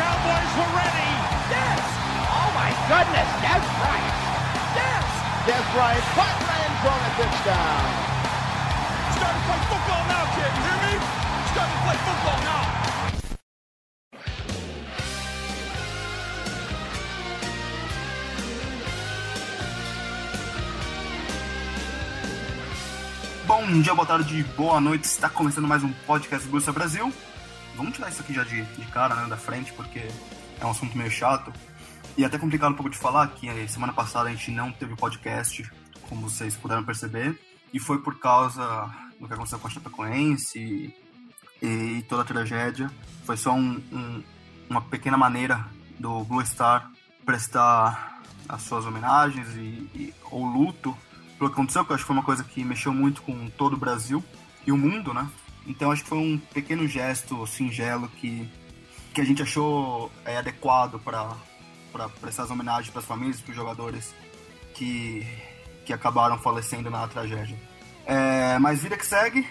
Cowboys were ready. Yes! Oh my goodness, Des Bryant! Yes! Des Bryant in the end zone a touchdown! Starting to play football now, kid. You hear me? Starting to play football now. Bom dia, boa tarde, boa noite. Está começando mais um podcast do Bolsa Brasil. Vamos tirar isso aqui já de, de cara, né, da frente, porque é um assunto meio chato. E até complicado um pouco de falar, que eh, semana passada a gente não teve podcast, como vocês puderam perceber. E foi por causa do que aconteceu com a Chapecoense e, e toda a tragédia. Foi só um, um, uma pequena maneira do Blue Star prestar as suas homenagens e, e luto pelo que aconteceu, que eu acho que foi uma coisa que mexeu muito com todo o Brasil e o mundo, né? Então acho que foi um pequeno gesto singelo que, que a gente achou é, adequado para prestar as homenagens para as famílias, para os jogadores que, que acabaram falecendo na tragédia. É, mas vida que segue,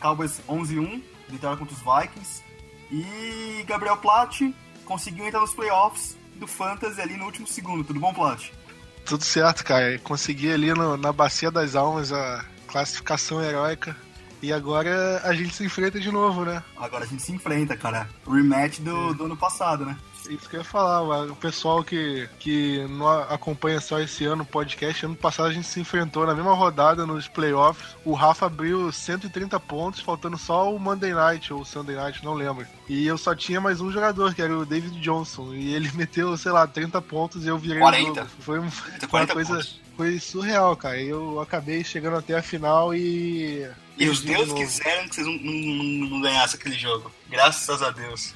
Cowboys 11-1, vitória contra os Vikings. E Gabriel Platt conseguiu entrar nos playoffs do Fantasy ali no último segundo. Tudo bom, Platt? Tudo certo, cara. Consegui ali no, na Bacia das Almas a classificação heróica. E agora a gente se enfrenta de novo, né? Agora a gente se enfrenta, cara. Rematch do, do ano passado, né? Isso que eu ia falar, o pessoal que, que não acompanha só esse ano o podcast, ano passado a gente se enfrentou na mesma rodada nos playoffs. O Rafa abriu 130 pontos, faltando só o Monday Night ou Sunday Night, não lembro. E eu só tinha mais um jogador, que era o David Johnson. E ele meteu, sei lá, 30 pontos e eu virei 40. o jogo. Foi, um, 40 foi uma coisa. pontos. Foi surreal, cara. Eu acabei chegando até a final e. E os deuses quiseram que vocês não, não, não ganhassem aquele jogo. Graças a Deus.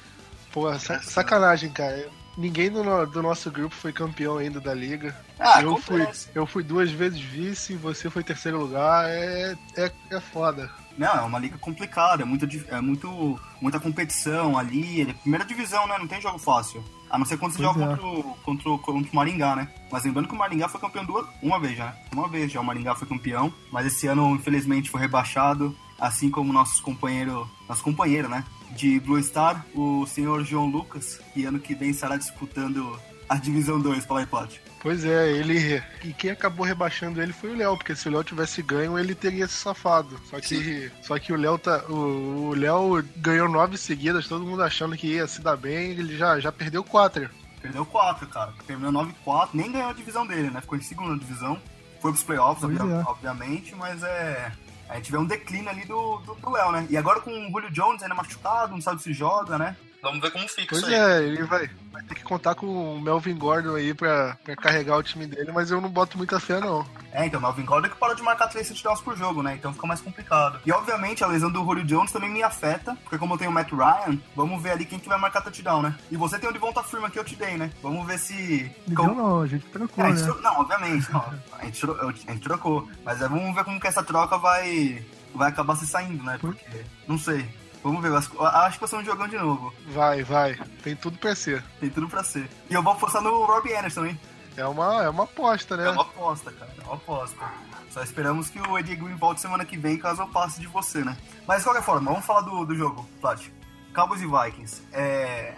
Pô, sa- sacanagem, cara. Ninguém do, no- do nosso grupo foi campeão ainda da liga. Ah, eu, fui, eu fui duas vezes vice, você foi terceiro lugar. É, é, é foda. Não, é uma liga complicada, é, muita, di- é muito, muita competição ali. É primeira divisão, né? Não tem jogo fácil. A não ser quando você Pois joga é. contra, o, contra, o, contra o Maringá, né? Mas lembrando que o Maringá foi campeão duas, uma vez já, né? Uma vez já o Maringá foi campeão. Mas esse ano, infelizmente, foi rebaixado. Assim como nossos companheiro, nosso companheiro, né? De Blue Star, o senhor João Lucas, que ano que vem estará disputando a Divisão 2 pela Iplot. Pois é, ele. E quem acabou rebaixando ele foi o Léo, porque se o Léo tivesse ganho, ele teria se safado. Só que, só que o Léo tá. O o Léo ganhou nove seguidas, todo mundo achando que ia se dar bem, ele já, já perdeu quatro. Perdeu 4, cara. Terminou 9-4, nem ganhou a divisão dele, né? Ficou em segunda divisão. Foi pros playoffs, obvia- é. obviamente, mas é. A gente vê um declínio ali do, do, do Léo, né? E agora com o Julio Jones ainda machucado, não sabe se joga, né? Vamos ver como fica Pois isso aí. é, ele vai, vai ter que contar com o Melvin Gordon aí pra, pra carregar o time dele, mas eu não boto muita fé, não. É, então, o Melvin Gordon que parou de marcar três touchdowns por jogo, né? Então fica mais complicado. E obviamente a lesão do Julio Jones também me afeta, porque como eu tenho o Matt Ryan, vamos ver ali quem que vai marcar touchdown, né? E você tem o Devonta Freeman que eu te dei, né? Vamos ver se... como- não, a gente trocou, É, a gente tro- Não, obviamente, não. A gente, tro- a gente trocou. Mas é, vamos ver como que essa troca vai, vai acabar se saindo, né? Porque, não sei. Vamos ver. Acho, que vai ser um jogão de novo. Vai, vai. Tem tudo pra ser. Tem tudo pra ser. E eu vou apostar no Robbie Anderson, hein? É uma, é uma aposta, né? É uma aposta, cara. É uma aposta. Só esperamos que o Eddie Green volte semana que vem, caso eu passe de você, né? Mas de qualquer forma, vamos falar do, do jogo, Plat. Cowboys e Vikings. É...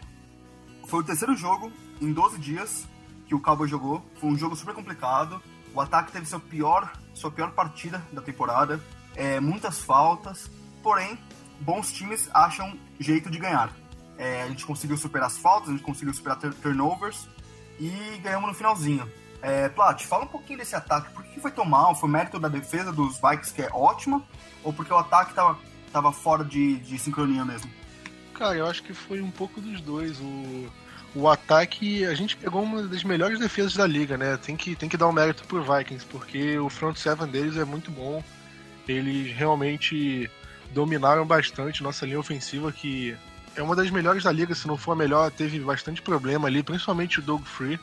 Foi o terceiro jogo em 12 dias que o Cowboys jogou. Foi um jogo super complicado. O ataque teve seu pior, sua pior partida da temporada. É, muitas faltas. Porém, bons times acham jeito de ganhar. É, a gente conseguiu superar as faltas, a gente conseguiu superar tur- turnovers e ganhamos no finalzinho. É, Plat, fala um pouquinho desse ataque. Por que foi tão mal? Foi mérito da defesa dos Vikings, que é ótima? Ou porque o ataque tava, tava fora de, de sincronia mesmo? Cara, eu acho que foi um pouco dos dois. O, o ataque, a gente pegou uma das melhores defesas da liga, né? Tem que, tem que dar um mérito pro Vikings, porque o front seven deles é muito bom. Eles realmente dominaram bastante nossa linha ofensiva, que é uma das melhores da liga, se não for a melhor, teve bastante problema ali, principalmente o Doug Free.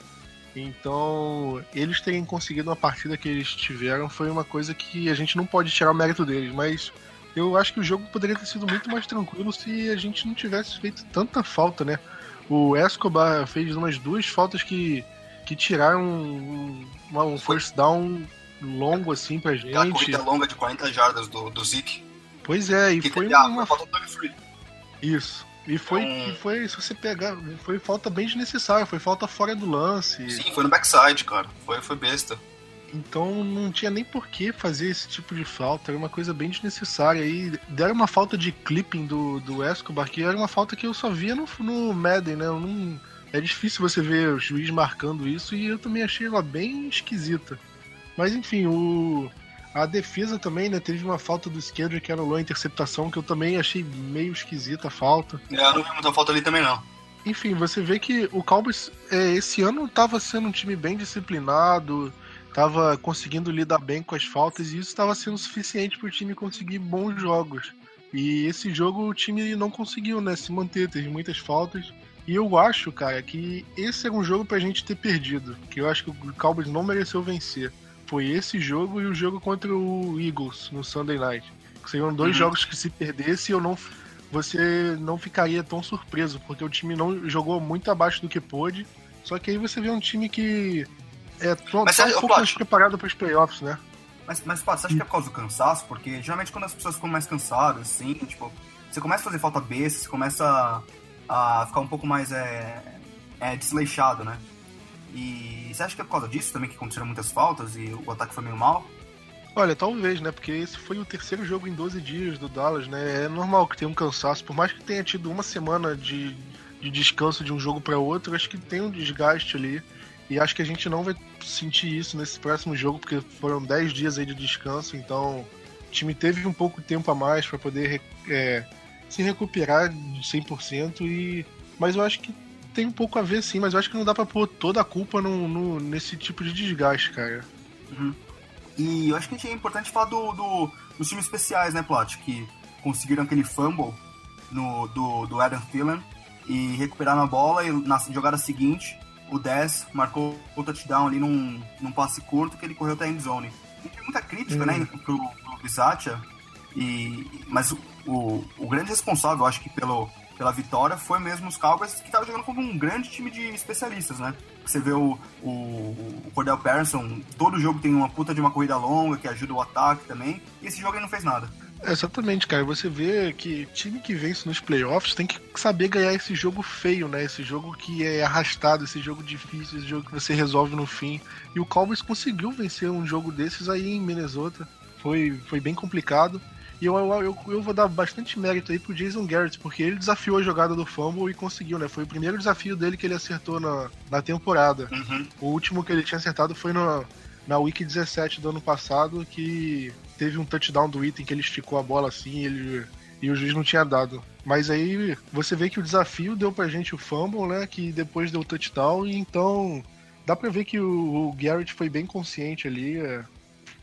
Então, eles terem conseguido uma partida que eles tiveram foi uma coisa que a gente não pode tirar o mérito deles, mas eu acho que o jogo poderia ter sido muito mais tranquilo se a gente não tivesse feito tanta falta, né? O Escobar fez umas duas faltas que, que tiraram um, um first down longo assim pra gente. A corrida longa de 40 jardas do, do Zeke. Pois é, e que foi uma... falta Isso. E foi, então... e foi, se você pegar, foi falta bem desnecessária, foi falta fora do lance. Sim, foi no backside, cara. Foi, foi besta. Então não tinha nem por que fazer esse tipo de falta, era uma coisa bem desnecessária. E deram uma falta de clipping do, do Escobar, que era uma falta que eu só via no, no Madden, né? Não, é difícil você ver o juiz marcando isso e eu também achei ela bem esquisita. Mas enfim, o, a defesa também, né? Teve uma falta do esquerdo que anulou a interceptação, que eu também achei meio esquisita a falta. É, eu não vi muita falta ali também, não. Enfim, você vê que o Cowboys é, esse ano estava sendo um time bem disciplinado, estava conseguindo lidar bem com as faltas, e isso estava sendo suficiente para o time conseguir bons jogos. E esse jogo o time não conseguiu, né? Se manter, teve muitas faltas. E eu acho, cara, que esse era um jogo pra gente ter perdido. Que eu acho que o Cowboys não mereceu vencer foi esse jogo e o jogo contra o Eagles no Sunday Night. Seriam dois uhum. jogos que se perdesse eu não você não ficaria tão surpreso, porque o time não jogou muito abaixo do que pôde. Só que aí você vê um time que é tão, mas, tá um pouco mais preparado para os playoffs, né? Mas, mas pô, você acha que é por causa do cansaço? Porque geralmente quando as pessoas ficam mais cansadas, assim, tipo, você começa a fazer falta besta, você começa a ficar um pouco mais é, é, desleixado, né? E você acha que é por causa disso também que aconteceram muitas faltas e o ataque foi meio mal? Olha, talvez, né? Porque esse foi o terceiro jogo em 12 dias do Dallas, né? É normal que tenha um cansaço, por mais que tenha tido uma semana de, de descanso de um jogo para outro, acho que tem um desgaste ali. E acho que a gente não vai sentir isso nesse próximo jogo, porque foram 10 dias aí de descanso, então o time teve um pouco de tempo a mais para poder é, se recuperar de 100%. E... Mas eu acho que tem um pouco a ver sim, mas eu acho que não dá pra pôr toda a culpa no, no nesse tipo de desgaste, cara. Uhum. E eu acho que é importante falar do, do, dos times especiais, né, Plot? Que conseguiram aquele fumble no, do, do Adam Thielen e recuperaram a bola e na jogada seguinte o 10 marcou o touchdown ali num, num passe curto que ele correu até a endzone. Tem muita crítica, né, uhum. né, pro, pro Bisatia, e, mas o, o grande responsável, acho que pelo, pela vitória foi mesmo os Cowboys, que estavam jogando como um grande time de especialistas, né? Você vê o, o, o Cordell Patterson, todo jogo tem uma puta de uma corrida longa que ajuda o ataque também, e esse jogo ele não fez nada. Exatamente, cara. Você vê que time que vence nos playoffs tem que saber ganhar esse jogo feio, né? Esse jogo que é arrastado, esse jogo difícil, esse jogo que você resolve no fim. E o Cowboys conseguiu vencer um jogo desses aí em Minnesota. Foi, foi bem complicado. E eu, eu, eu, vou dar bastante mérito aí pro Jason Garrett, porque ele desafiou a jogada do fumble e conseguiu, né? Foi o primeiro desafio dele que ele acertou na, na temporada. Uhum. O último que ele tinha acertado foi no, na Week 17 do ano passado, que teve um touchdown do item que ele esticou a bola assim ele, e o juiz não tinha dado. Mas aí você vê que o desafio deu pra gente o fumble, né? Que depois deu o touchdown, e então dá pra ver que o, o Garrett foi bem consciente ali. É,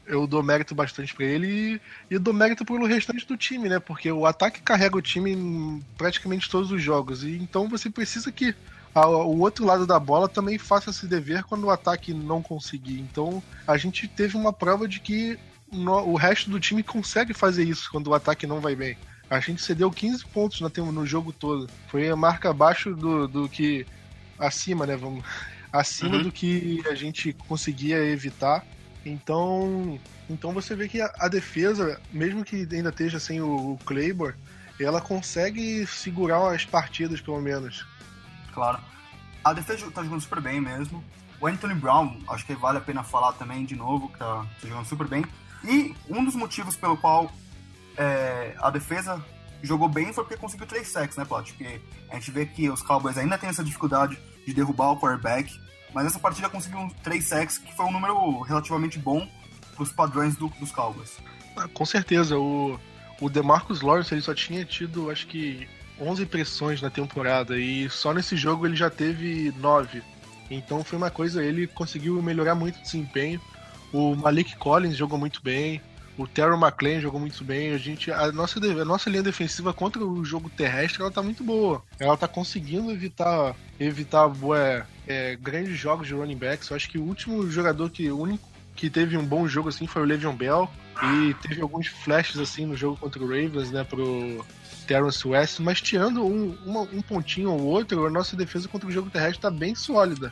eu dou mérito bastante para ele e, e dou mérito pelo restante do time, né? Porque o ataque carrega o time em praticamente todos os jogos. E então você precisa que a, o outro lado da bola também faça esse dever quando o ataque não conseguir. Então a gente teve uma prova de que no, o resto do time consegue fazer isso quando o ataque não vai bem. A gente cedeu 15 pontos no, no jogo todo. Foi a marca abaixo do, do que. acima, né? Vamos. Acima uhum. do que a gente conseguia evitar. Então, então você vê que a, a defesa, mesmo que ainda esteja sem o, o Claybor, ela consegue segurar as partidas, pelo menos. Claro. A defesa tá jogando super bem mesmo. O Anthony Brown, acho que vale a pena falar também de novo, que tá, tá jogando super bem. E um dos motivos pelo qual é, a defesa jogou bem foi porque conseguiu três sacks, né, Plot? Porque a gente vê que os Cowboys ainda têm essa dificuldade de derrubar o quarterback. Mas essa partida conseguiu 3 sacks, que foi um número relativamente bom para os padrões do, dos Cowboys. Ah, com certeza. O, o DeMarcus Lawrence ele só tinha tido, acho que, 11 pressões na temporada. E só nesse jogo ele já teve 9. Então foi uma coisa, ele conseguiu melhorar muito o desempenho. O Malik Collins jogou muito bem. O Terry McLean jogou muito bem. A gente, a nossa, a nossa linha defensiva contra o jogo terrestre, ela tá muito boa. Ela tá conseguindo evitar evitar boa, é, grandes jogos de running backs. Eu acho que o último jogador que único que teve um bom jogo assim foi o Le'Veon Bell e teve alguns flashes assim no jogo contra o Ravens, né, pro Terrence West, mas tirando um, uma, um pontinho ou outro, a nossa defesa contra o jogo terrestre tá bem sólida.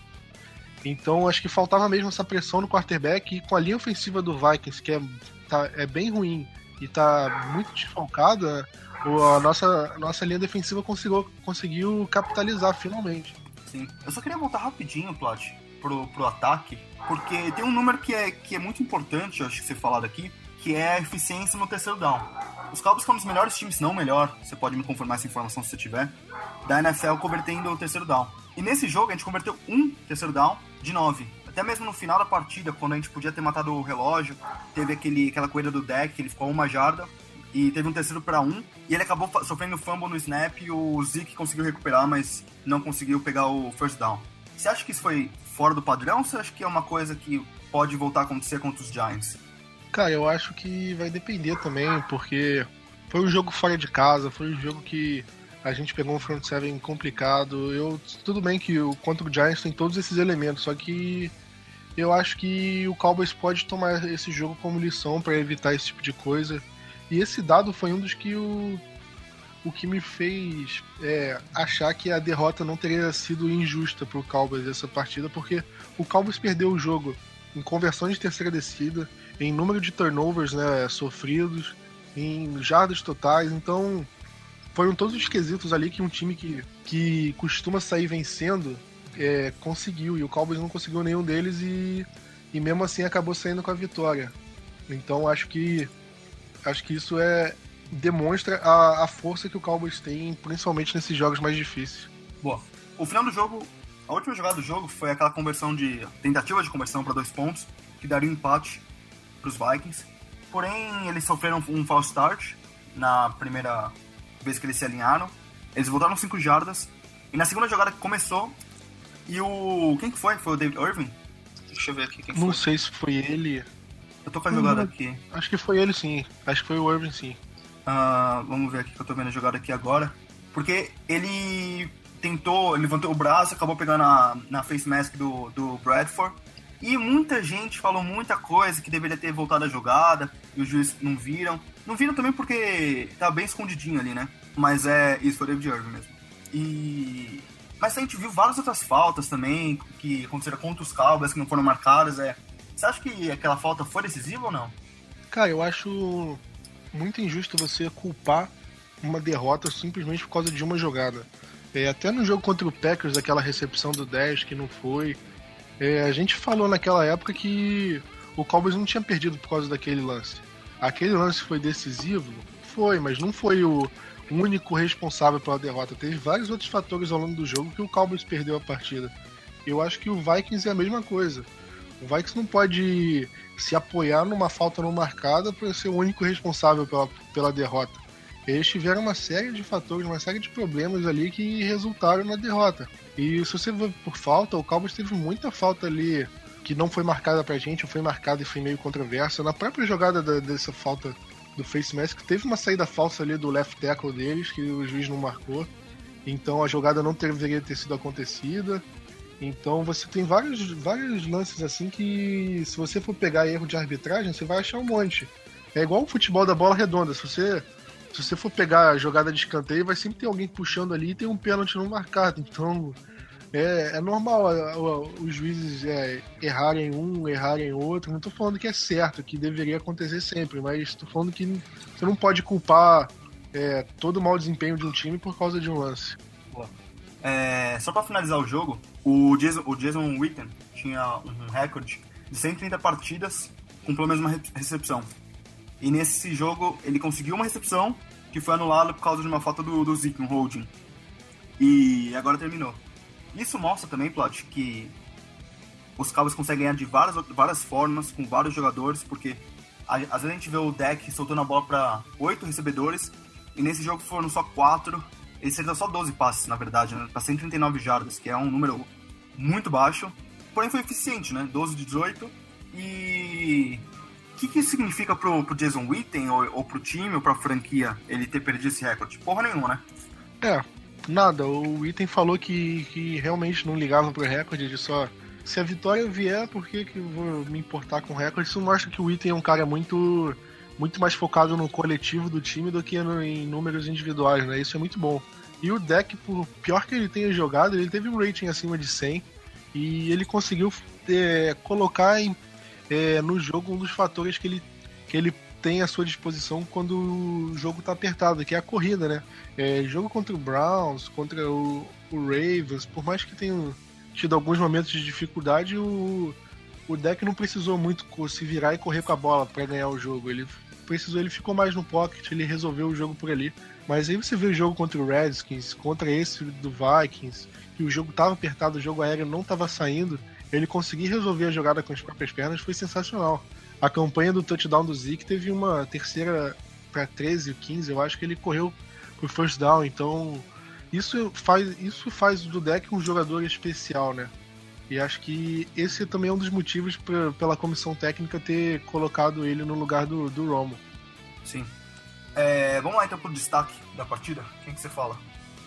Então acho que faltava mesmo essa pressão no quarterback e com a linha ofensiva do Vikings, que é, tá, é bem ruim e tá muito desfalcada, a nossa, a nossa linha defensiva conseguiu, conseguiu capitalizar finalmente. Sim. Eu só queria voltar rapidinho, Plot, pro, pro ataque, porque tem um número que é, que é muito importante, acho que ser falado aqui, que é a eficiência no terceiro down. Os Cowboys são um dos melhores times, não melhor, você pode me confirmar essa informação se você tiver, da NFL convertendo o terceiro down. E nesse jogo a gente converteu um terceiro down de nove. Até mesmo no final da partida, quando a gente podia ter matado o relógio, teve aquele, aquela corrida do deck, ele ficou uma jarda, e teve um terceiro para um, e ele acabou sofrendo fumble no snap e o Zeke conseguiu recuperar, mas não conseguiu pegar o first down. Você acha que isso foi fora do padrão ou você acha que é uma coisa que pode voltar a acontecer contra os Giants? Cara, eu acho que vai depender também, porque foi um jogo fora de casa, foi um jogo que a gente pegou um front seven complicado. Eu tudo bem que o contra o Giants tem todos esses elementos, só que eu acho que o Cowboys pode tomar esse jogo como lição para evitar esse tipo de coisa. E esse dado foi um dos que o o que me fez é, achar que a derrota não teria sido injusta para o Cowboys essa partida, porque o Cowboys perdeu o jogo em conversão de terceira descida, em número de turnovers né, sofridos, em jardas totais. Então, foram todos os quesitos ali que um time que, que costuma sair vencendo é, conseguiu. E o Cowboys não conseguiu nenhum deles e, e mesmo assim acabou saindo com a vitória. Então, acho que acho que isso é demonstra a, a força que o Cowboys tem, principalmente nesses jogos mais difíceis. Boa. O final do jogo, a última jogada do jogo foi aquela conversão de tentativa de conversão para dois pontos que daria um empate para os Vikings. Porém, eles sofreram um false start na primeira vez que eles se alinharam. Eles voltaram 5 jardas. E na segunda jogada que começou, e o. Quem que foi? Foi o David Irving? Deixa eu ver aqui quem Não foi. sei se foi ele. Eu tô com a jogada aqui. Acho que foi ele sim. Acho que foi o Irving sim. Uh, vamos ver aqui que eu tô vendo a jogada aqui agora. Porque ele tentou, ele levantou o braço, acabou pegando na, na face mask do, do Bradford. E muita gente falou muita coisa que deveria ter voltado a jogada e os juízes não viram. Não viram também porque tá bem escondidinho ali, né? Mas é. Isso foi o David Irving mesmo. E. Mas a gente viu várias outras faltas também que aconteceram contra os Cowboys que não foram marcadas. É. Você acha que aquela falta foi decisiva ou não? Cara, eu acho muito injusto você culpar uma derrota simplesmente por causa de uma jogada. É, até no jogo contra o Packers, aquela recepção do 10 que não foi. É, a gente falou naquela época que o Cowboys não tinha perdido por causa daquele lance. Aquele lance foi decisivo? Foi, mas não foi o único responsável pela derrota. Teve vários outros fatores ao longo do jogo que o Cowboys perdeu a partida. Eu acho que o Vikings é a mesma coisa. O Vikings não pode se apoiar numa falta não marcada para ser o único responsável pela, pela derrota. Eles tiveram uma série de fatores, uma série de problemas ali que resultaram na derrota. E se você for por falta, o Cowboys teve muita falta ali que não foi marcada pra gente, ou foi marcada e foi meio controversa. Na própria jogada da, dessa falta do face mask, teve uma saída falsa ali do left tackle deles, que o juiz não marcou. Então a jogada não deveria ter sido acontecida. Então você tem vários, vários lances assim que se você for pegar erro de arbitragem, você vai achar um monte. É igual o futebol da bola redonda. Se você se você for pegar a jogada de escanteio, vai sempre ter alguém puxando ali e tem um pênalti não marcado. Então, é, é normal os juízes é, errarem um, errarem outro. Não estou falando que é certo, que deveria acontecer sempre, mas estou falando que você não pode culpar é, todo o mau desempenho de um time por causa de um lance. É, só para finalizar o jogo, o Jason, o Jason Witten tinha um recorde de 130 partidas com pelo menos uma recepção. E nesse jogo ele conseguiu uma recepção que foi anulada por causa de uma falta do, do Zeke, um holding. E agora terminou. Isso mostra também, Plot, que os Cowboys conseguem ganhar de várias, várias formas, com vários jogadores, porque às vezes a gente vê o deck soltando a bola para oito recebedores, e nesse jogo foram só quatro. Ele acertou só 12 passes, na verdade, né, para 139 jardas, que é um número muito baixo. Porém foi eficiente, né? 12 de 18. E que, que significa pro, pro Jason Witten, ou, ou pro time, ou pra franquia, ele ter perdido esse recorde? Porra nenhuma, né? É, nada. O Witten falou que, que realmente não ligava pro recorde, ele só. Se a vitória vier, por que, que eu vou me importar com o recorde? Isso mostra que o Witten é um cara muito muito mais focado no coletivo do time do que no, em números individuais, né? Isso é muito bom. E o deck, por pior que ele tenha jogado, ele teve um rating acima de 100 e ele conseguiu é, colocar em, é, no jogo um dos fatores que ele, que ele tem à sua disposição quando o jogo está apertado, que é a corrida, né? É, jogo contra o Browns, contra o, o Ravens, por mais que tenha tido alguns momentos de dificuldade, o, o deck não precisou muito se virar e correr com a bola para ganhar o jogo. Ele precisou, ele ficou mais no pocket, ele resolveu o jogo por ali. Mas aí você vê o jogo contra o Redskins, contra esse do Vikings, que o jogo tava apertado, o jogo aéreo não tava saindo, ele conseguir resolver a jogada com as próprias pernas foi sensacional. A campanha do touchdown do Zeke teve uma terceira para 13, 15, eu acho que ele correu pro first down, então isso faz, isso faz do deck um jogador especial, né? E acho que esse também é um dos motivos pra, pela comissão técnica ter colocado ele no lugar do, do Romo. Sim. É, vamos lá então pro destaque da partida. Quem que você fala?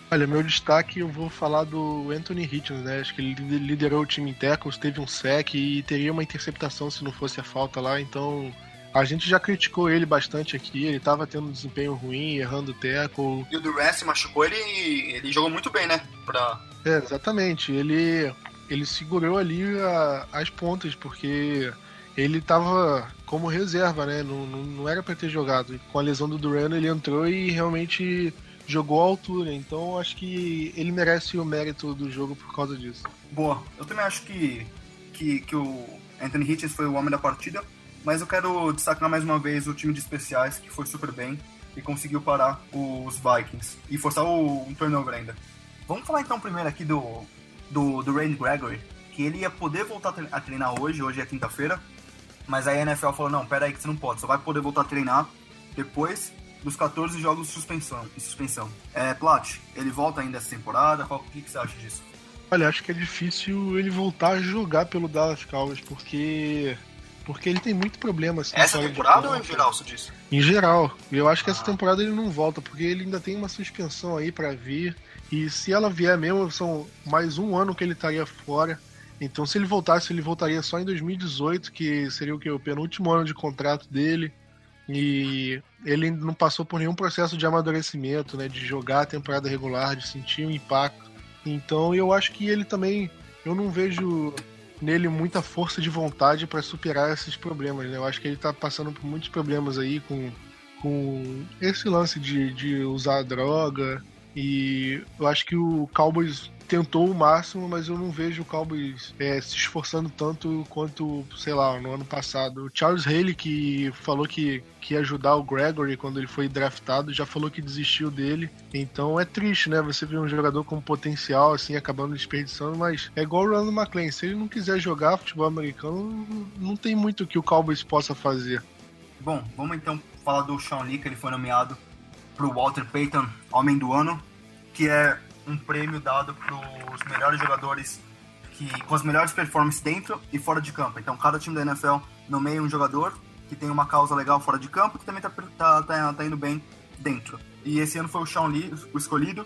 Olha, meu destaque eu vou falar do Anthony Hitchens, né? Acho que ele liderou o time em tackles, teve um sec e teria uma interceptação se não fosse a falta lá, então a gente já criticou ele bastante aqui, ele tava tendo um desempenho ruim, errando tackle. E o Durant machucou ele e ele jogou muito bem, né? Pra... É, exatamente. Ele ele segurou ali a, as pontas, porque ele estava como reserva, né? Não, não, não era para ter jogado. Com a lesão do Duran, ele entrou e realmente jogou à altura. Então acho que ele merece o mérito do jogo por causa disso. Boa. Eu também acho que, que, que o Anthony Hitchens foi o homem da partida. Mas eu quero destacar mais uma vez o time de especiais, que foi super bem e conseguiu parar os Vikings e forçar o um turnover ainda. Vamos falar então primeiro aqui do, do, do Randy Gregory, que ele ia poder voltar a treinar hoje, hoje é quinta-feira, mas aí a NFL falou, não, pera aí que você não pode, só vai poder voltar a treinar depois dos 14 jogos de suspensão. De suspensão. É, Plat, ele volta ainda essa temporada, qual, o que, que você acha disso? Olha, acho que é difícil ele voltar a jogar pelo Dallas Cowboys, porque porque ele tem muito problema. Assim, essa temporada ou em geral, você disse? Em geral. Eu acho que ah. essa temporada ele não volta, porque ele ainda tem uma suspensão aí para vir. E se ela vier mesmo, são mais um ano que ele estaria fora. Então, se ele voltasse, ele voltaria só em 2018, que seria o que? O penúltimo ano de contrato dele. E ele não passou por nenhum processo de amadurecimento, né? De jogar a temporada regular, de sentir o um impacto. Então, eu acho que ele também. Eu não vejo nele muita força de vontade para superar esses problemas, né? Eu acho que ele tá passando por muitos problemas aí com, com esse lance de, de usar droga, e eu acho que o Cowboys tentou o máximo, mas eu não vejo o Cowboys é, se esforçando tanto quanto, sei lá, no ano passado. O Charles Haley, que falou que, que ia ajudar o Gregory quando ele foi draftado, já falou que desistiu dele. Então é triste, né? Você ver um jogador com potencial, assim, acabando desperdiçando, mas é igual o Ronald McLean. Se ele não quiser jogar futebol americano, não tem muito que o Cowboys possa fazer. Bom, vamos então falar do Sean Lee, que ele foi nomeado para o Walter Payton Homem do Ano, que é um prêmio dado para os melhores jogadores que com as melhores performances dentro e fora de campo. Então, cada time da NFL nomeia um jogador que tem uma causa legal fora de campo que também está tá, tá, tá indo bem dentro. E esse ano foi o Sean Lee o escolhido.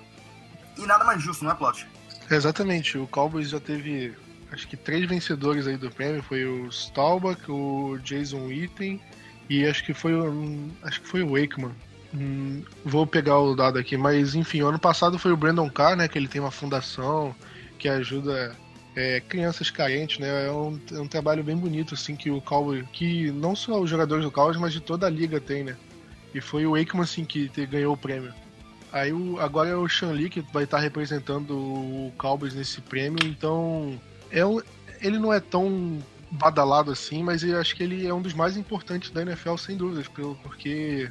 E nada mais justo, não é, Plot? Exatamente. O Cowboys já teve, acho que três vencedores aí do prêmio. Foi o Staubach, o Jason Witten e acho que foi o, acho que foi o Wakeman. Hum, vou pegar o dado aqui, mas enfim, ano passado foi o Brandon Carr, né? Que ele tem uma fundação que ajuda é, crianças carentes, né? É um, é um, trabalho bem bonito, assim, que o Cowboy, que não só os jogadores do Cowboys, mas de toda a liga tem, né? E foi o Aikman, assim, que te, ganhou o prêmio. Aí o, agora é o Sean Lee que vai estar representando o Cowboys nesse prêmio, então é um, ele não é tão badalado assim, mas eu acho que ele é um dos mais importantes da NFL, sem dúvidas, porque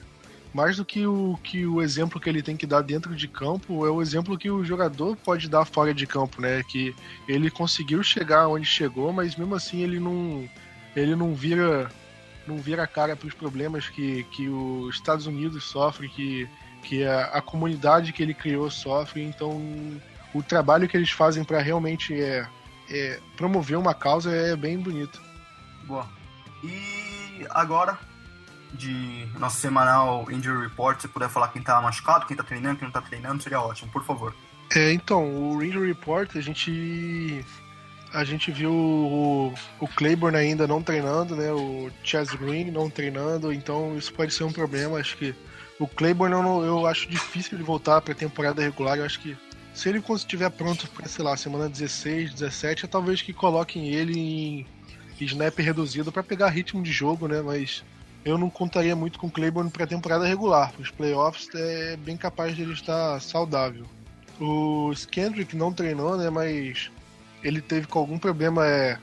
mais do que o, que o exemplo que ele tem que dar dentro de campo, é o exemplo que o jogador pode dar fora de campo, né? Que ele conseguiu chegar onde chegou, mas mesmo assim ele não, ele não vira não vira a cara para os problemas que, que os Estados Unidos sofrem, que, que a, a comunidade que ele criou sofre. Então, o trabalho que eles fazem para realmente é, é, promover uma causa é bem bonito. Boa. E agora, de nosso semanal Injury Report, se puder falar quem tá machucado, quem tá treinando, quem não tá treinando, seria ótimo, por favor. É, então, o Injury Report, a gente a gente viu o, o Claiborne ainda não treinando, né? O Chaz Green não treinando, então isso pode ser um problema. Acho que o Claiborne eu, eu acho difícil de voltar para a temporada regular. Eu acho que se ele estiver pronto para, sei lá, semana 16, 17, é talvez que coloquem ele em snap reduzido para pegar ritmo de jogo, né? Mas eu não contaria muito com o Claiborne para a temporada regular. Os playoffs é bem capaz de ele estar saudável. O Kendrick não treinou, né? Mas ele teve com algum problema é,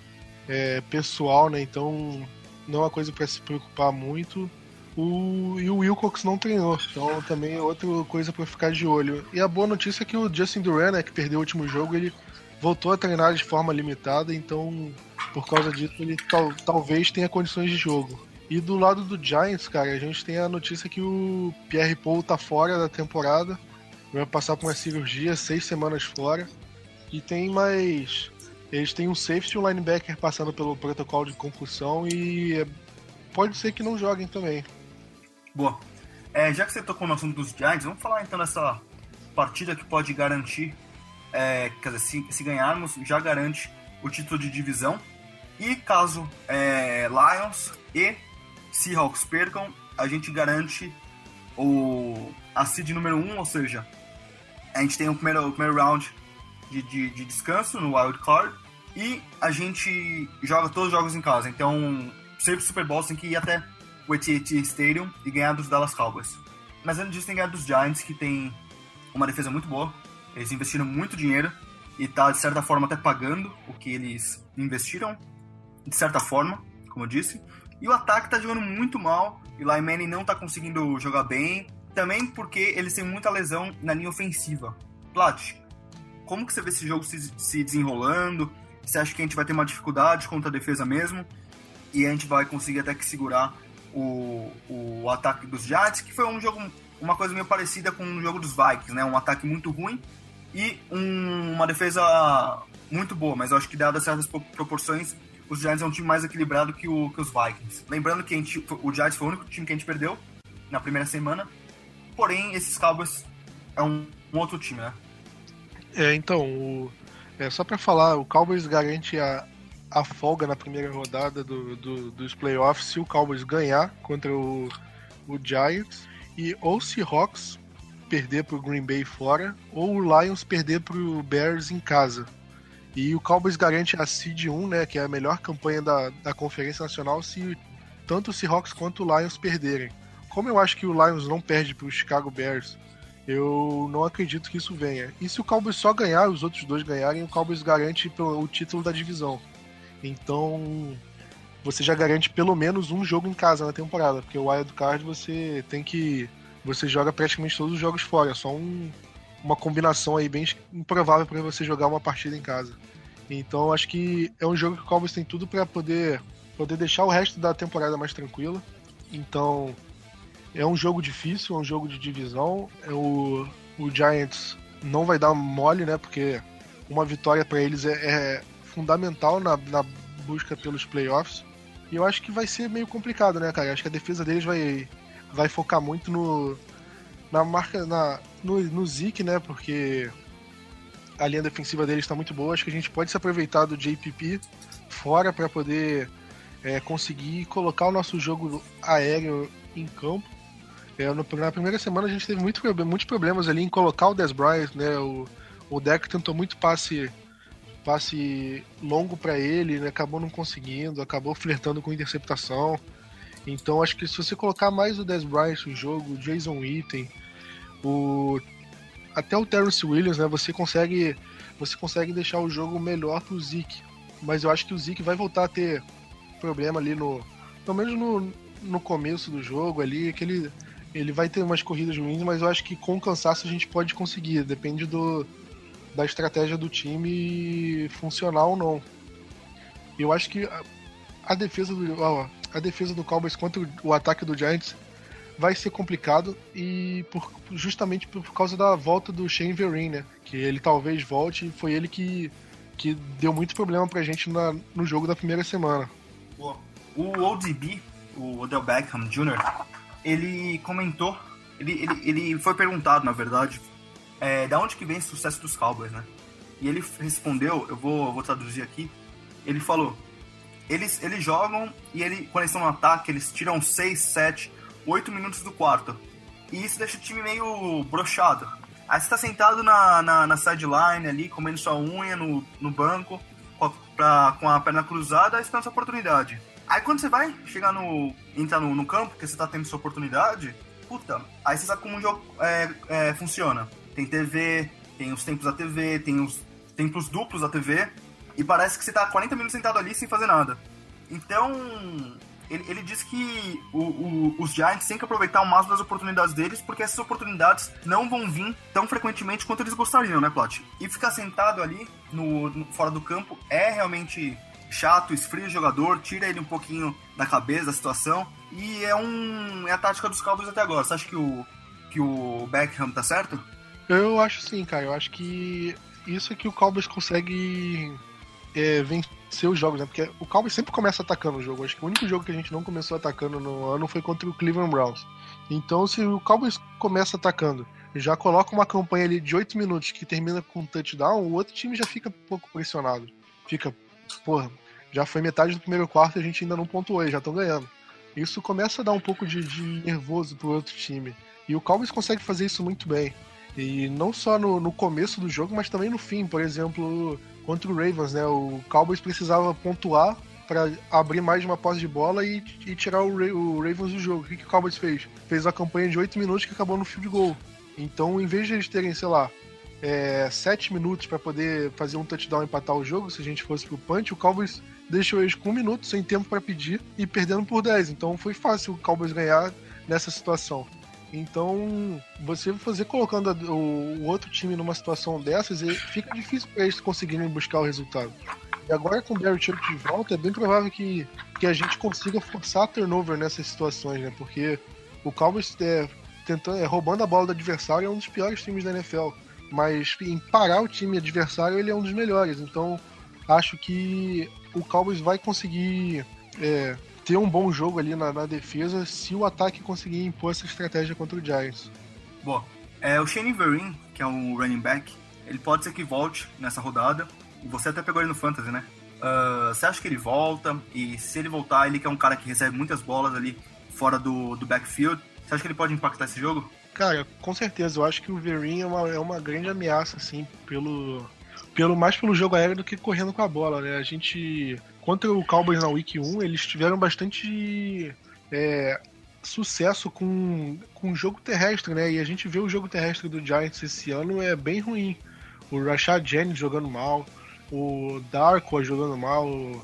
é, pessoal, né? Então não é uma coisa para se preocupar muito. O, e o Wilcox não treinou, então também é outra coisa para ficar de olho. E a boa notícia é que o Justin Duran, né, que perdeu o último jogo, ele voltou a treinar de forma limitada, então por causa disso ele tal, talvez tenha condições de jogo. E do lado do Giants, cara, a gente tem a notícia que o Pierre Paul tá fora da temporada, vai passar por uma cirurgia, seis semanas fora. E tem mais. Eles têm um safety e um linebacker passando pelo protocolo de concussão e pode ser que não joguem também. Boa. É, já que você tocou no assunto dos Giants, vamos falar então dessa partida que pode garantir, é, quer dizer, se, se, ganharmos, já garante o título de divisão. E caso é, Lions e Seahawks percam, a gente garante o, a seed número 1, um, ou seja, a gente tem o primeiro, o primeiro round de, de, de descanso no Wild Card e a gente joga todos os jogos em casa. Então, sempre Super Bowl tem que ir até o AT&T Stadium e ganhar dos Dallas Cowboys. Mas além disso, tem que ganhar dos Giants, que tem uma defesa muito boa. Eles investiram muito dinheiro e tá, de certa forma, até pagando o que eles investiram, de certa forma, como eu disse. E o ataque tá jogando muito mal, e o Lyman não tá conseguindo jogar bem, também porque eles têm muita lesão na linha ofensiva. Plat, como que você vê esse jogo se, se desenrolando? Você acha que a gente vai ter uma dificuldade contra a defesa mesmo? E a gente vai conseguir até que segurar o, o ataque dos Giants, que foi um jogo, uma coisa meio parecida com o jogo dos Vikings, né? Um ataque muito ruim e um, uma defesa muito boa, mas eu acho que dadas certas proporções, os Giants é um time mais equilibrado que, o, que os Vikings. Lembrando que gente, o Giants foi o único time que a gente perdeu na primeira semana, porém esses Cowboys é um, um outro time, né? É, então, o, é, só para falar, o Cowboys garante a, a folga na primeira rodada do, do, dos playoffs se o Cowboys ganhar contra o, o Giants e ou se Hawks perder pro Green Bay fora ou o Lions perder pro Bears em casa. E o Cowboys garante a seed 1, né, que é a melhor campanha da, da Conferência Nacional se tanto o Seahawks quanto o Lions perderem. Como eu acho que o Lions não perde pro Chicago Bears eu não acredito que isso venha. E se o Cowboys só ganhar, os outros dois ganharem, o Cowboys garante o título da divisão. Então, você já garante pelo menos um jogo em casa na temporada, porque o Wild Card você tem que. Você joga praticamente todos os jogos fora, só um, uma combinação aí bem improvável para você jogar uma partida em casa. Então, acho que é um jogo que o Cowboys tem tudo para poder, poder deixar o resto da temporada mais tranquila. Então, é um jogo difícil, é um jogo de divisão. É o, o Giants não vai dar mole, né? Porque uma vitória para eles é, é fundamental na, na, busca pelos playoffs. E eu acho que vai ser meio complicado, né, cara? Acho que a defesa deles vai, vai focar muito no na marca na no, no né? Porque a linha defensiva deles está muito boa. Acho que a gente pode se aproveitar do JPP fora para poder é, conseguir colocar o nosso jogo aéreo em campo é, no, na primeira semana a gente teve muito, muitos problemas ali em colocar o Des Bryant, né? O, o deck tentou muito passe passe longo para ele, né? acabou não conseguindo, acabou flertando com interceptação. Então acho que se você colocar mais o Des Bryant no jogo, o Jason Witten, o até o Terrence Williams, né, você consegue você consegue deixar o jogo melhor pro Zeke. Mas eu acho que o Zeke vai voltar a ter problema ali no pelo menos no, no começo do jogo ali, aquele ele vai ter umas corridas ruins, mas eu acho que com cansaço a gente pode conseguir. Depende do, da estratégia do time funcionar ou não. Eu acho que a, a defesa do ó, a defesa do Cowboys contra o ataque do Giants vai ser complicado e por, justamente por causa da volta do Shane Vereen, né? Que ele talvez volte e foi ele que, que deu muito problema pra gente na, no jogo da primeira semana. O ODB o Odell Beckham Jr., ele comentou, ele, ele, ele foi perguntado, na verdade, é, da onde que vem o sucesso dos Cowboys, né? E ele respondeu, eu vou, eu vou traduzir aqui, ele falou, eles, eles jogam e ele, quando eles estão no ataque, eles tiram 6, 7, 8 minutos do quarto. E isso deixa o time meio brochado. Aí você tá sentado na, na, na sideline ali, comendo sua unha no, no banco, com a, pra, com a perna cruzada, esperando sua oportunidade. Aí quando você vai chegar no. entrar no, no campo, que você tá tendo sua oportunidade, puta, aí você sabe como o jogo é, é, funciona. Tem TV, tem os tempos da TV, tem os tempos duplos da TV, e parece que você tá 40 minutos sentado ali sem fazer nada. Então, ele, ele diz que o, o, os Giants têm que aproveitar o máximo das oportunidades deles, porque essas oportunidades não vão vir tão frequentemente quanto eles gostariam, né, Plot? E ficar sentado ali, no, no fora do campo, é realmente chato, esfria o jogador, tira ele um pouquinho da cabeça da situação, e é um é a tática dos Cowboys até agora. Você acha que o, que o Beckham tá certo? Eu acho sim, cara. Eu acho que isso é que o Cowboys consegue é, vencer os jogos, né? Porque o Cowboys sempre começa atacando o jogo. Acho que o único jogo que a gente não começou atacando no ano foi contra o Cleveland Browns. Então, se o Cowboys começa atacando, já coloca uma campanha ali de 8 minutos que termina com um touchdown, o outro time já fica um pouco pressionado. Fica, porra, já foi metade do primeiro quarto e a gente ainda não pontuou, já estão ganhando. Isso começa a dar um pouco de, de nervoso pro outro time. E o Cowboys consegue fazer isso muito bem. E não só no, no começo do jogo, mas também no fim. Por exemplo, contra o Ravens, né? O Cowboys precisava pontuar para abrir mais uma posse de bola e, e tirar o, Ra o, Ravens do jogo. O que, que o Cowboys fez? Fez a campanha de 8 minutos que acabou no field goal. Então, em vez de eles terem, sei lá, é, 7 minutos para poder fazer um touchdown e empatar o jogo, se a gente fosse pro punch, o Cowboys deixou eles com um minuto, sem tempo para pedir, e perdendo por 10. Então foi fácil o Cowboys ganhar nessa situação. Então, você fazer colocando a, o, outro time numa situação dessas, fica difícil para eles conseguirem buscar o resultado. E agora com o Barry Church de volta, é bem provável que, que a gente consiga forçar turnover nessas situações, né? Porque o Cowboys é, tentando, é, roubando a bola do adversário é um dos piores times da NFL. Mas em parar o time adversário, ele é um dos melhores. Então, acho que o Cowboys vai conseguir é, ter um bom jogo ali na, na, defesa se o ataque conseguir impor essa estratégia contra o Giants. Bom, é, o Shane Vereen, que é um running back, ele pode ser que volte nessa rodada. Você até pegou ele no Fantasy, né? Uh, você acha que ele volta? E se ele voltar, ele que é um cara que recebe muitas bolas ali fora do, do backfield, você acha que ele pode impactar esse jogo? Cara, com certeza. Eu acho que o Vereen é uma, é uma grande ameaça, assim, pelo, pelo mais pelo jogo aéreo do que correndo com a bola, né? A gente contra o Cowboys na Week 1, eles tiveram bastante é, sucesso com, com o jogo terrestre, né? E a gente vê o jogo terrestre do Giants esse ano é bem ruim. O Rashad Jennings jogando mal, o Darko jogando mal, o,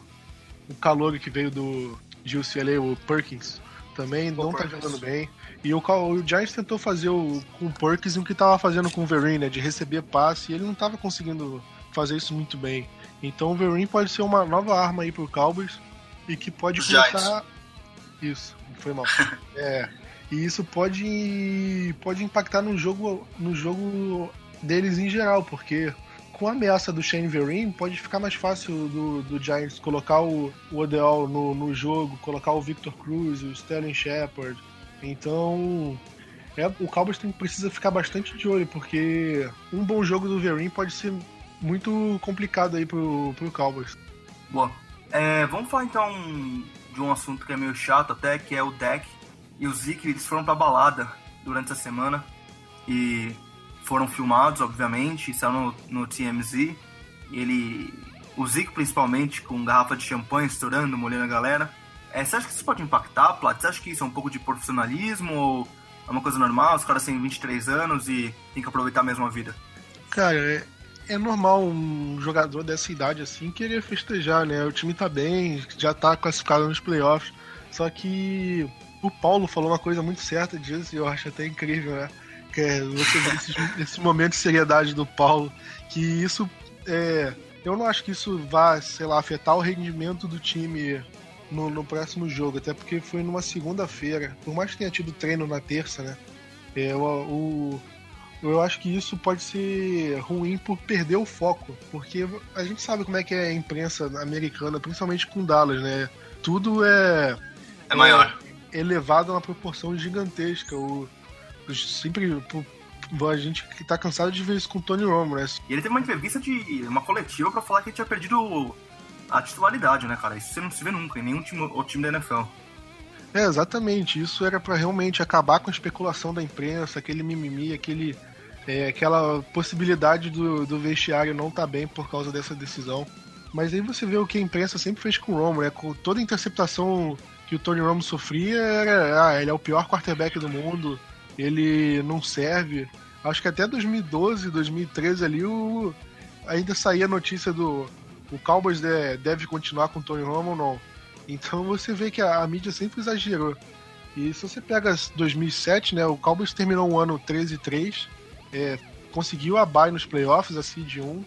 o calor que veio do de UCLA, o Perkins, também não tá Perkins. tá jogando bem. E o, o Giants tentou fazer o, com o Perkins o que tava fazendo com o Vereen, né? De receber passe, e ele não tava conseguindo fazer isso muito bem. Então o Vereen pode ser uma nova arma aí pro Cowboys e que pode começar. Isso, foi mal. é. E isso pode, pode impactar no jogo, no jogo deles em geral, porque com a ameaça do Shane Vereen, pode ficar mais fácil do, do Giants colocar o, o Odell no, no jogo, colocar o Victor Cruz, o Sterling Shepard. Então, é, o Cowboys tem, precisa ficar bastante de olho, porque um bom jogo do Vereen pode ser muito complicado aí pro, pro Cowboys. Boa. É, vamos falar então de um assunto que é meio chato até, que é o deck e o Zeke, eles foram pra balada durante a semana e foram filmados, obviamente, saiu no, no TMZ. Ele, o Zeke principalmente, com garrafa de champanhe estourando, molhando a galera. É, você acha que isso pode impactar, Plat? Você acha que isso é um pouco de profissionalismo ou é uma coisa normal? Os caras têm 23 anos e tem que aproveitar mesmo a vida. Cara, é, é normal um jogador dessa idade assim querer festejar, né? O time tá bem, já tá classificado nos playoffs. Só que o Paulo falou uma coisa muito certa disso e eu acho até incrível, né? Que é você ver esse, esse momento de seriedade do Paulo, que isso é. Eu não acho que isso vá, sei lá, afetar o rendimento do time no, no próximo jogo, até porque foi numa segunda-feira. Por mais que tenha tido treino na terça, né? É, o, o eu acho que isso pode ser ruim por perder o foco, porque a gente sabe como é que é a imprensa americana, principalmente com Dallas, né? Tudo é é maior. É elevado a uma proporção gigantesca. O, sempre a gente tá cansado de ver isso com o Tony Romo, né? E ele teve uma entrevista de uma coletiva para falar que ele tinha perdido a titularidade, né, cara? Isso você não se vê nunca em nenhum time, o time da NFL. É, exatamente. Isso era para realmente acabar com a especulação da imprensa, aquele mimimi, aquele, é, aquela possibilidade do, do vestiário não estar tá bem por causa dessa decisão. Mas aí você vê o que a imprensa sempre fez com o Romo, né? Com toda a interceptação que o Tony Romo sofria, era, ah, ele é o pior quarterback do mundo, ele não serve. Acho que até 2012, 2013 ali, o, ainda saía a notícia do o Cowboys deve continuar com o Tony Romo ou não. Então você vê que a, a, mídia sempre exagerou. E se você pega 2007, né, o Cowboys terminou o ano 13-3, é, conseguiu a bye nos playoffs, a seed 1,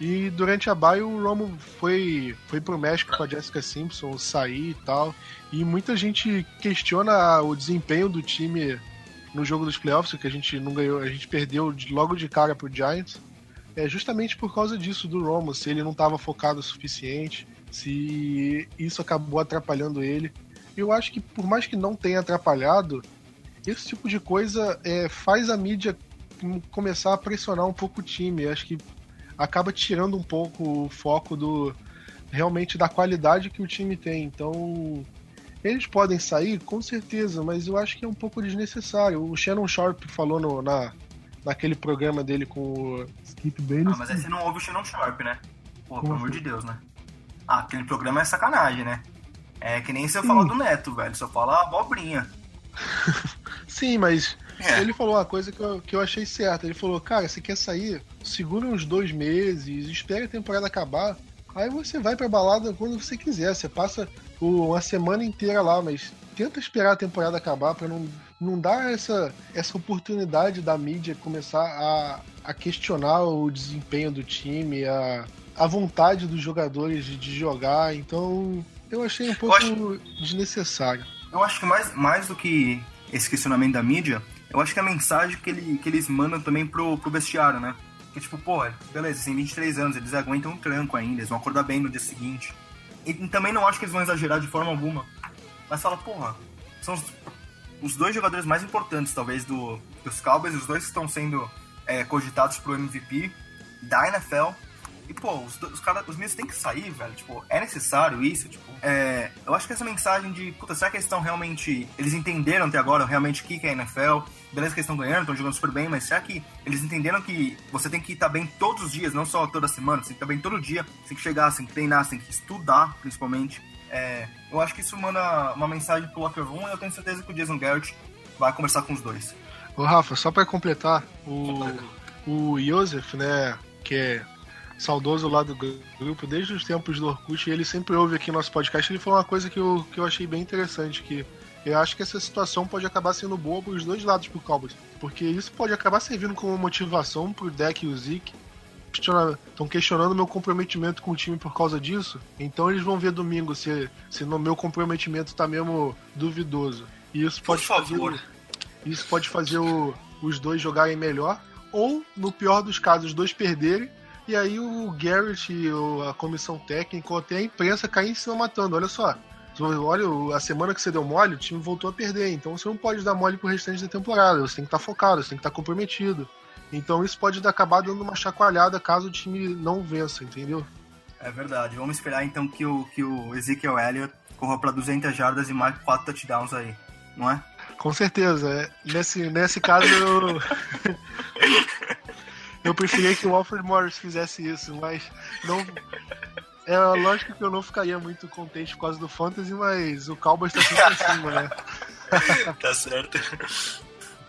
e durante a bye o Romo foi, foi pro México com a Jessica Simpson sair e tal. E muita gente questiona o desempenho do time no jogo dos playoffs, que a gente não ganhou, a gente perdeu logo de cara pro Giants. É justamente por causa disso do Romo, se ele não estava focado o suficiente, se isso acabou atrapalhando ele. Eu acho que por mais que não tenha atrapalhado, esse tipo de coisa é, faz a mídia começar a pressionar um pouco o time. Acho que acaba tirando um pouco o foco do realmente da qualidade que o time tem. Então, eles podem sair, com certeza, mas eu acho que é um pouco desnecessário. O Shannon Sharp falou no, na, naquele programa dele com o Skip Bayless. Ah, mas aí você não ouve o Shannon Sharp, né? Pô, pelo amor de Deus, né? Ah, aquele programa é sacanagem, né? É que nem se eu falar do Neto, velho. Só fala abobrinha. Sim, mas é. ele falou uma coisa que eu, que eu achei certa. Ele falou, cara, você quer sair? Segura uns dois meses, espere a temporada acabar. Aí você vai pra balada quando você quiser. Você passa uma semana inteira lá, mas tenta esperar a temporada acabar para não, não dar essa, essa oportunidade da mídia começar a, a questionar o desempenho do time, a, a vontade dos jogadores de, de jogar. Então eu achei um pouco acho, desnecessário. Eu acho que mais, mais do que esse questionamento da mídia, eu acho que a mensagem que, ele, que eles mandam também pro, pro vestiário, né? Que tipo, pô, beleza, tem 23 anos, eles aguentam um tranco ainda, eles vão acordar bem no dia seguinte. E também não acho que eles vão exagerar de forma alguma. Mas fala, porra, são os, os dois jogadores mais importantes, talvez, do, dos Cowboys, os dois estão sendo é, cogitados pro MVP da NFL e, pô, os, os caras, os meninos têm que sair, velho. Tipo, é necessário isso? Tipo, é, eu acho que essa mensagem de, puta, será que eles estão realmente. Eles entenderam até agora realmente o que é a NFL? Beleza que eles estão ganhando, estão jogando super bem, mas será que eles entenderam que você tem que estar bem todos os dias, não só toda semana? Você tem que estar bem todo dia, você tem que chegar, você tem que treinar, você tem que estudar, principalmente. É, eu acho que isso manda uma mensagem pro Locker Room e eu tenho certeza que o Jason Garrett vai conversar com os dois. Ô Rafa, só para completar, o, o Joseph, né, que é saudoso lá do grupo desde os tempos do Orkut, e ele sempre ouve aqui nosso podcast. Ele falou uma coisa que eu, que eu achei bem interessante, que eu acho que essa situação pode acabar sendo boa para os dois lados pro Cowboys, porque isso pode acabar servindo como motivação pro Deck e o Zeke. Estão questionando meu comprometimento com o time por causa disso, então eles vão ver domingo se, se no meu comprometimento tá mesmo duvidoso. E isso pode fazer, isso pode fazer o, os dois jogarem melhor, ou, no pior dos casos, os dois perderem e aí o Garrett e a comissão técnica, até a imprensa caem em cima matando. Olha só, olha, a semana que você deu mole, o time voltou a perder. Então você não pode dar mole pro restante da temporada. Você tem que estar tá focado, você tem que estar tá comprometido. Então isso pode acabar dando uma chacoalhada caso o time não vença, entendeu? É verdade. Vamos esperar então que o, que o Ezekiel Elliott corra para 200 jardas e marque 4 touchdowns aí, não é? Com certeza. É, nesse, nesse caso eu. Eu preferia que o Alfred Morris fizesse isso, mas não. É lógico que eu não ficaria muito contente por causa do Fantasy, mas o Cowboys tá sempre acima, né? tá certo.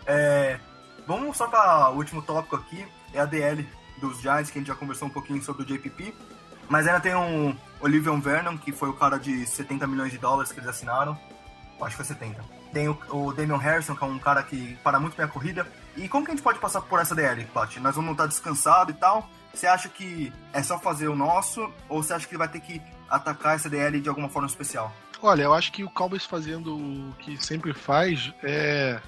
É, vamos só para o último tópico aqui, é a DL dos Giants, que a gente já conversou um pouquinho sobre o JPP. Mas ainda tem um Olivier Vernon, que foi o cara de 70 milhões de dólares que eles assinaram. Acho que foi 70. Tem o, o Damian Harrison, que é um cara que para muito bem a corrida. E como que a gente pode passar por essa DL, Plat? Nós vamos estar descansado e tal. Você acha que é só fazer o nosso? Ou você acha que vai ter que atacar essa DL de alguma forma especial? Olha, eu acho que o Cowboys fazendo o que sempre faz é,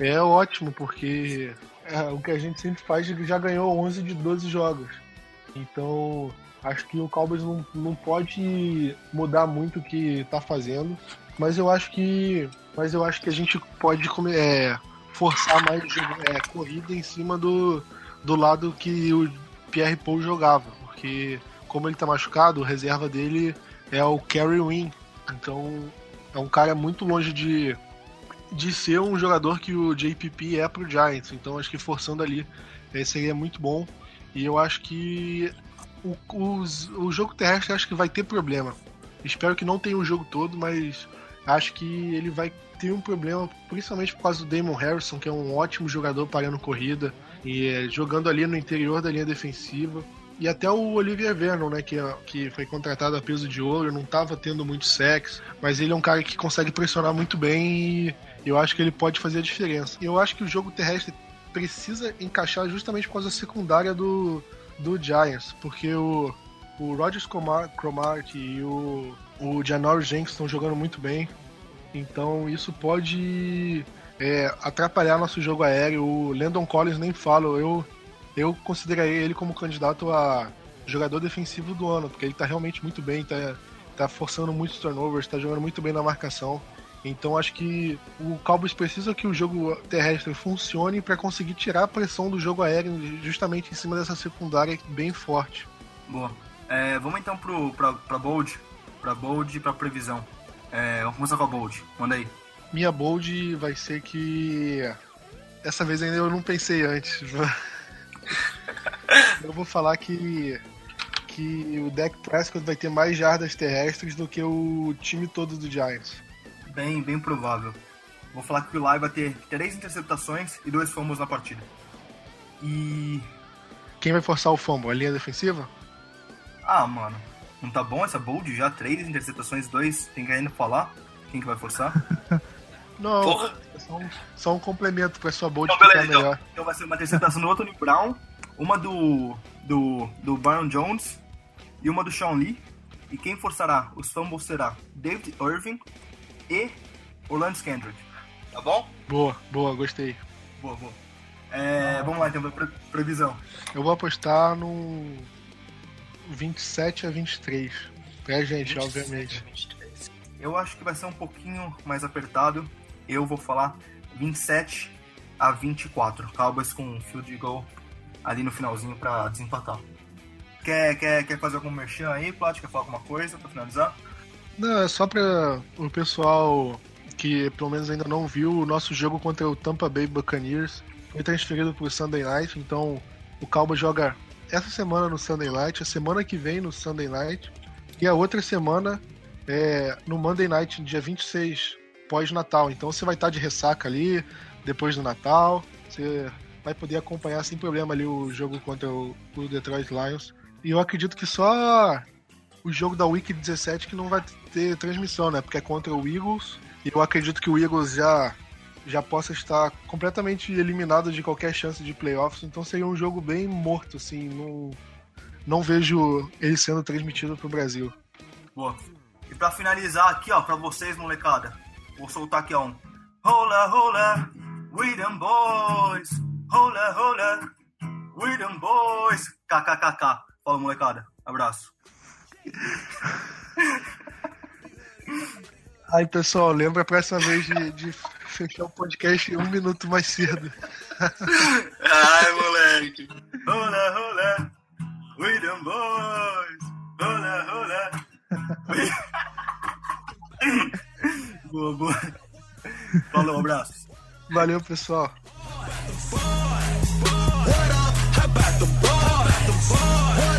é ótimo, porque é, o que a gente sempre faz já ganhou 11 de 12 jogos. Então, acho que o Cowboys não, não pode mudar muito o que está fazendo. Mas eu acho que. Mas eu acho que a gente pode é, forçar mais é, corrida em cima do, do lado que o Pierre Paul jogava. Porque como ele tá machucado, o reserva dele é o Kerry Wynn. Então é um cara muito longe de, de ser um jogador que o JPP é pro Giants. Então acho que forçando ali é, seria muito bom. E eu acho que o, o, jogo terrestre acho que vai ter problema. Espero que não tenha o jogo todo, mas acho que ele vai ter um problema, principalmente por causa do Damon Harrison, que é um ótimo jogador parando corrida e é, jogando ali no interior da linha defensiva. E até o Olivier Vernon, né, que, que foi contratado a peso de ouro, não estava tendo muito sexo, mas ele é um cara que consegue pressionar muito bem e eu acho que ele pode fazer a diferença. Eu acho que o jogo terrestre precisa encaixar justamente por causa da secundária do, do Giants, porque o, o Rogers Cromartie e o, o Janoris Jenks estão jogando muito bem, então isso pode é, atrapalhar nosso jogo aéreo. O Landon Collins nem falo, eu, eu consideraria ele como candidato a jogador defensivo do ano, porque ele está realmente muito bem, está tá forçando muitos turnovers, está jogando muito bem na marcação. Então acho que o Cowboys precisa que o jogo terrestre funcione para conseguir tirar a pressão do jogo aéreo justamente em cima dessa secundária bem forte. Boa. É, vamos então para Bold, para Bold e para previsão. É, vamos começar com a Bold. Manda aí. Minha Bold vai ser que essa vez ainda eu não pensei antes. eu vou falar que que o deck Prescott vai ter mais jardas terrestres do que o time todo do Giants bem, bem provável. Vou falar que o Eli vai ter três interceptações e dois fumbles na partida. E. Quem vai forçar o fumble? A linha defensiva? Ah, mano. Não tá bom essa bold já? Três interceptações, dois. Tem que ainda falar? Quem que vai forçar? Não, é só um, só um complemento pra sua bold então, beleza, então, então, vai ser uma interceptação do Anthony Brown, uma do, do, do Byron Jones e uma do Sean Lee. E quem forçará os fumbles será David Irving, e Orlando Scandrick. Tá bom? Boa, boa, gostei. Boa, boa. É, vamos lá então, pre previsão. Eu vou apostar no 27 a 23. Pra gente, obviamente. 23. Eu acho que vai ser um pouquinho mais apertado. Eu vou falar 27 a 24. Cowboys com um field goal ali no finalzinho pra desempatar. Quer, quer, quer fazer algum merchan aí, Plat? Quer falar alguma coisa pra finalizar? Não, é só para o pessoal que pelo menos ainda não viu o nosso jogo contra o Tampa Bay Buccaneers. Foi transferido para o Sunday Night, então o Calba joga essa semana no Sunday Night, a semana que vem no Sunday Night e a outra semana é no Monday Night, dia 26, pós-Natal. Então você vai estar de ressaca ali, depois do Natal, você vai poder acompanhar sem problema ali o jogo contra o, o Detroit Lions. E eu acredito que só o jogo da Week 17 que não vai ter transmissão, né? Porque é contra o Eagles. E eu acredito que o Eagles já, já possa estar completamente eliminado de qualquer chance de playoffs. Então seria um jogo bem morto, assim. Não, não vejo ele sendo transmitido pro Brasil. Boa. E pra finalizar aqui, ó, pra vocês, molecada, vou soltar aqui, ó, um Rola, rola, we them boys. Rola, rola, we them boys. KKKK. Fala, molecada. Abraço. Aí, pessoal, lembra a próxima vez de, de fechar o podcast um minuto mais cedo. Ai, moleque. Rola, rola. William Boys. Rola, rola. boa, boa. Falou, um abraço. Valeu, pessoal. talking